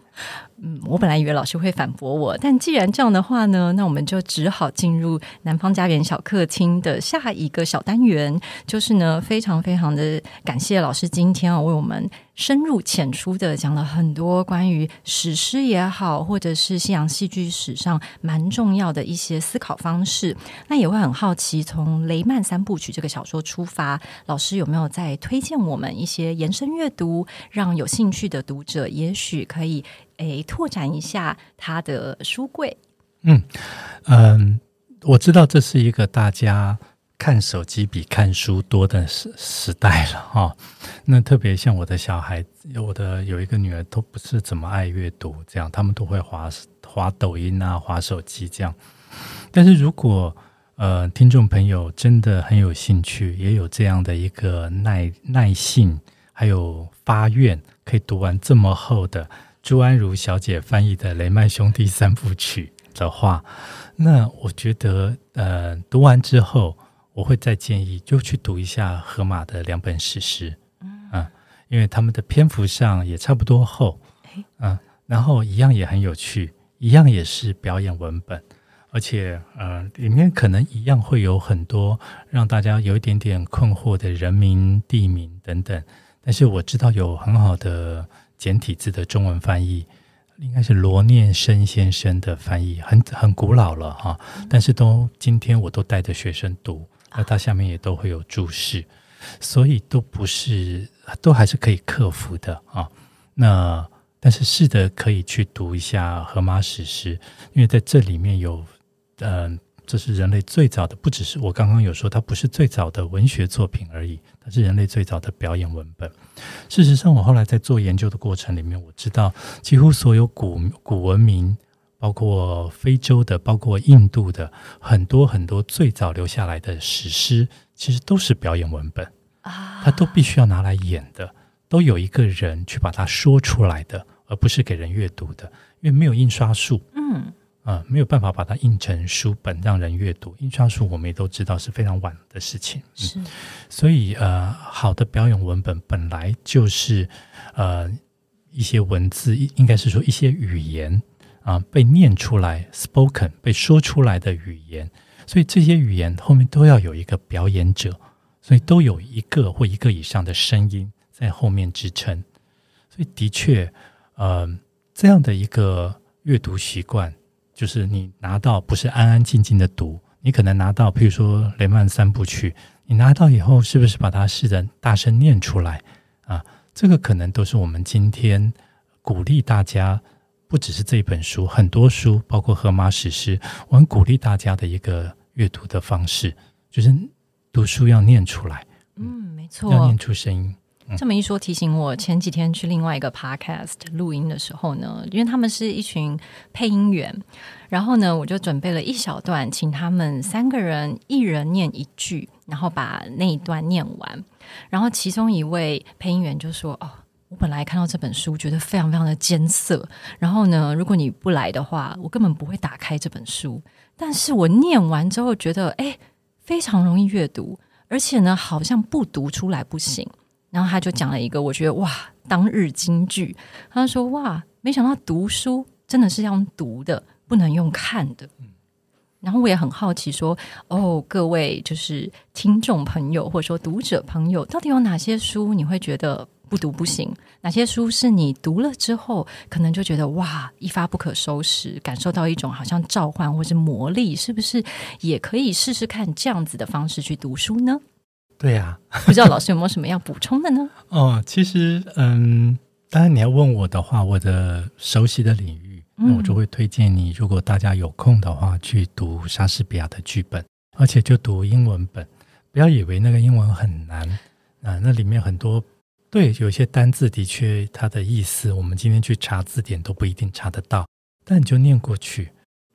嗯，我本来以为老师会反驳我，但既然这样的话呢，那我们就只好进入南方家园小客厅的下一个小单元，就是呢，非常非常的感谢老师今天啊为我们深入浅出的讲了很多关于史诗也好，或者是西洋戏剧史上蛮重要的一些思考方式。那也会很好奇，从雷曼三部曲这个小说出发，老师有没有在推荐我们一些延伸阅读，让有兴趣的读者也许可以。诶，拓展一下他的书柜。嗯嗯，我知道这是一个大家看手机比看书多的时时代了哈、哦。那特别像我的小孩，我的有一个女儿都不是怎么爱阅读，这样他们都会滑滑抖音啊，滑手机这样。但是如果呃听众朋友真的很有兴趣，也有这样的一个耐耐性，还有发愿，可以读完这么厚的。朱安如小姐翻译的《雷曼兄弟三部曲》的话，那我觉得，呃，读完之后，我会再建议就去读一下荷马的两本史诗，嗯、啊，因为他们的篇幅上也差不多厚，嗯、啊，然后一样也很有趣，一样也是表演文本，而且，呃，里面可能一样会有很多让大家有一点点困惑的人名、地名等等，但是我知道有很好的。简体字的中文翻译应该是罗念生先生的翻译，很很古老了哈，但是都今天我都带着学生读，那它下面也都会有注释，所以都不是都还是可以克服的啊。那但是试着可以去读一下荷马史诗，因为在这里面有嗯。这是人类最早的，不只是我刚刚有说，它不是最早的文学作品而已，它是人类最早的表演文本。事实上，我后来在做研究的过程里面，我知道几乎所有古古文明，包括非洲的，包括印度的，很多很多最早留下来的史诗，其实都是表演文本啊，它都必须要拿来演的，都有一个人去把它说出来的，而不是给人阅读的，因为没有印刷术。嗯。啊，没有办法把它印成书本让人阅读。印刷术我们也都知道是非常晚的事情，是。所以呃，好的表演文本本来就是呃一些文字，应该是说一些语言啊被念出来，spoken 被说出来的语言。所以这些语言后面都要有一个表演者，所以都有一个或一个以上的声音在后面支撑。所以的确，呃，这样的一个阅读习惯。就是你拿到不是安安静静的读，你可能拿到，譬如说雷曼三部曲，你拿到以后是不是把它试着大声念出来啊？这个可能都是我们今天鼓励大家，不只是这一本书，很多书，包括荷马史诗，我很鼓励大家的一个阅读的方式，就是读书要念出来，嗯，没错，要念出声音。这么一说，提醒我前几天去另外一个 podcast 录音的时候呢，因为他们是一群配音员，然后呢，我就准备了一小段，请他们三个人一人念一句，然后把那一段念完。然后其中一位配音员就说：“哦，我本来看到这本书觉得非常非常的艰涩，然后呢，如果你不来的话，我根本不会打开这本书。但是我念完之后觉得，哎，非常容易阅读，而且呢，好像不读出来不行。”然后他就讲了一个，我觉得哇，当日金句。他说哇，没想到读书真的是要用读的，不能用看的。然后我也很好奇说，哦，各位就是听众朋友或者说读者朋友，到底有哪些书你会觉得不读不行？哪些书是你读了之后，可能就觉得哇，一发不可收拾，感受到一种好像召唤或是魔力？是不是也可以试试看这样子的方式去读书呢？对呀、啊，不知道老师有没有什么要补充的呢？哦，其实，嗯，当然你要问我的话，我的熟悉的领域，那我就会推荐你，如果大家有空的话，去读莎士比亚的剧本，而且就读英文本，不要以为那个英文很难啊，那里面很多。对，有些单字的确，它的意思我们今天去查字典都不一定查得到，但你就念过去。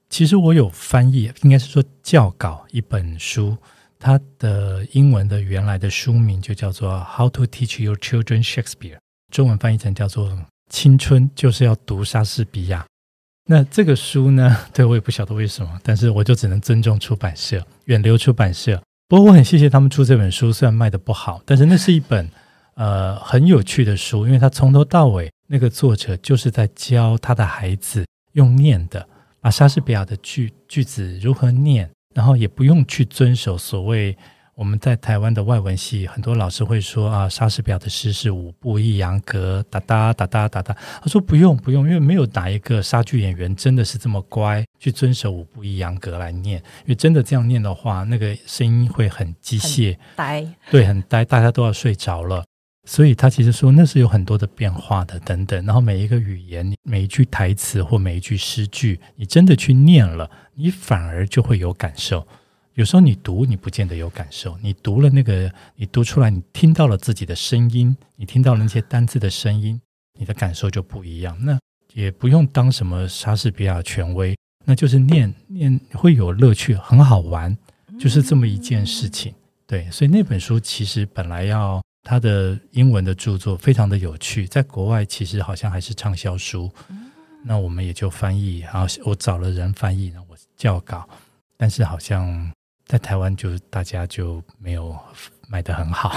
其实我有翻译，应该是说教稿一本书，它的英文的原来的书名就叫做《How to Teach Your Children Shakespeare》，中文翻译成叫做《青春就是要读莎士比亚》。那这个书呢，对，我也不晓得为什么，但是我就只能尊重出版社，远流出版社。不过我很谢谢他们出这本书，虽然卖得不好，但是那是一本。呃，很有趣的书，因为他从头到尾，那个作者就是在教他的孩子用念的，把莎士比亚的句句子如何念，然后也不用去遵守所谓我们在台湾的外文系，很多老师会说啊，莎士比亚的诗是五步抑扬格，哒哒哒哒哒哒。他说不用不用，因为没有哪一个莎剧演员真的是这么乖，去遵守五步抑扬格来念，因为真的这样念的话，那个声音会很机械，呆，对，很呆，大家都要睡着了。所以他其实说那是有很多的变化的等等，然后每一个语言、每一句台词或每一句诗句，你真的去念了，你反而就会有感受。有时候你读，你不见得有感受；你读了那个，你读出来，你听到了自己的声音，你听到了那些单字的声音，你的感受就不一样。那也不用当什么莎士比亚权威，那就是念念会有乐趣，很好玩，就是这么一件事情。对，所以那本书其实本来要。他的英文的著作非常的有趣，在国外其实好像还是畅销书。那我们也就翻译，然后我找了人翻译，然后我校稿，但是好像在台湾就大家就没有卖的很好。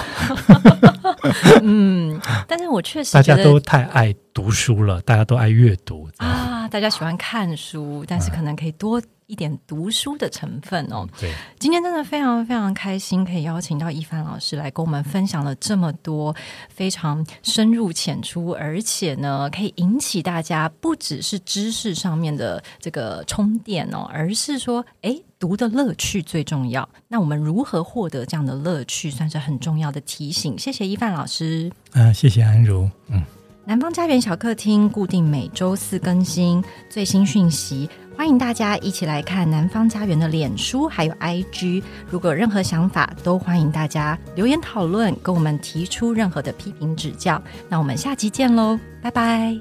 嗯，但是我确实大家都太爱读书了，大家都爱阅读啊，大家喜欢看书，但是可能可以多。一点读书的成分哦。对，今天真的非常非常开心，可以邀请到一帆老师来跟我们分享了这么多非常深入浅出，而且呢，可以引起大家不只是知识上面的这个充电哦，而是说，诶，读的乐趣最重要。那我们如何获得这样的乐趣，算是很重要的提醒。谢谢一帆老师。嗯、呃，谢谢安如。嗯，南方家园小客厅固定每周四更新最新讯息。欢迎大家一起来看南方家园的脸书还有 IG，如果有任何想法，都欢迎大家留言讨论，跟我们提出任何的批评指教。那我们下期见喽，拜拜。